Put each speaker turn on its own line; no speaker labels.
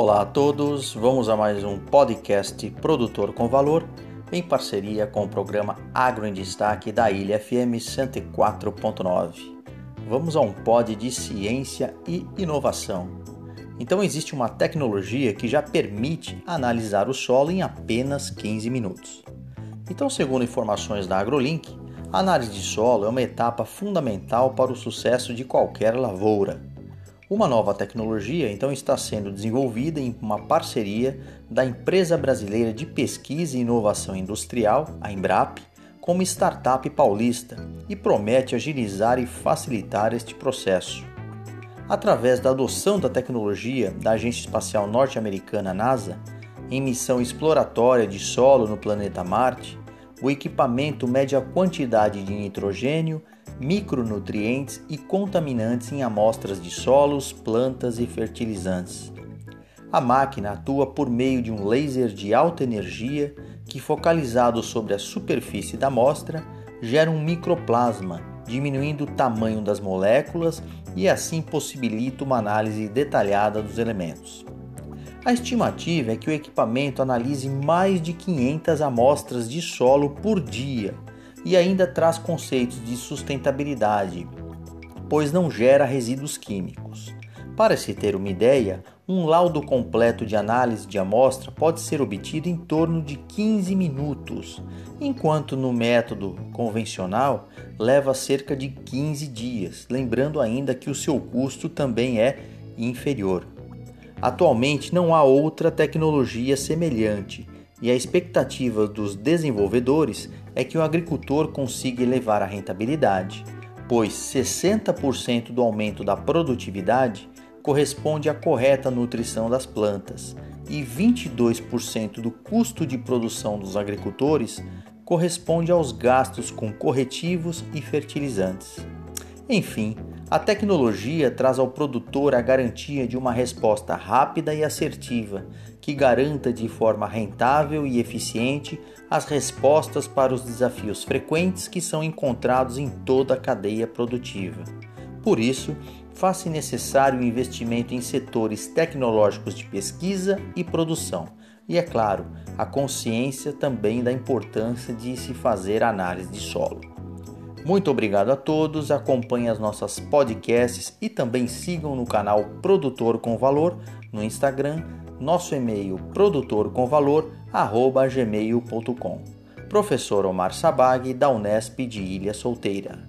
Olá a todos, vamos a mais um podcast Produtor com Valor, em parceria com o programa Agro em Destaque da Ilha FM 104.9. Vamos a um pod de ciência e inovação. Então existe uma tecnologia que já permite analisar o solo em apenas 15 minutos. Então, segundo informações da AgroLink, a análise de solo é uma etapa fundamental para o sucesso de qualquer lavoura. Uma nova tecnologia então está sendo desenvolvida em uma parceria da Empresa Brasileira de Pesquisa e Inovação Industrial, a Embrap, com uma startup paulista e promete agilizar e facilitar este processo. Através da adoção da tecnologia da Agência Espacial Norte-Americana NASA, em missão exploratória de solo no planeta Marte, o equipamento mede a quantidade de nitrogênio, micronutrientes e contaminantes em amostras de solos, plantas e fertilizantes. A máquina atua por meio de um laser de alta energia que, focalizado sobre a superfície da amostra, gera um microplasma, diminuindo o tamanho das moléculas e assim possibilita uma análise detalhada dos elementos. A estimativa é que o equipamento analise mais de 500 amostras de solo por dia e ainda traz conceitos de sustentabilidade, pois não gera resíduos químicos. Para se ter uma ideia, um laudo completo de análise de amostra pode ser obtido em torno de 15 minutos, enquanto no método convencional leva cerca de 15 dias, lembrando ainda que o seu custo também é inferior. Atualmente não há outra tecnologia semelhante e a expectativa dos desenvolvedores é que o agricultor consiga elevar a rentabilidade, pois 60% do aumento da produtividade corresponde à correta nutrição das plantas e 22% do custo de produção dos agricultores corresponde aos gastos com corretivos e fertilizantes. Enfim, a tecnologia traz ao produtor a garantia de uma resposta rápida e assertiva, que garanta de forma rentável e eficiente as respostas para os desafios frequentes que são encontrados em toda a cadeia produtiva. Por isso, faz-se necessário o investimento em setores tecnológicos de pesquisa e produção. E é claro, a consciência também da importância de se fazer análise de solo. Muito obrigado a todos, acompanhem as nossas podcasts e também sigam no canal Produtor com Valor no Instagram, nosso e-mail produtorcomvalor@gmail.com. Professor Omar Sabag da Unesp de Ilha Solteira.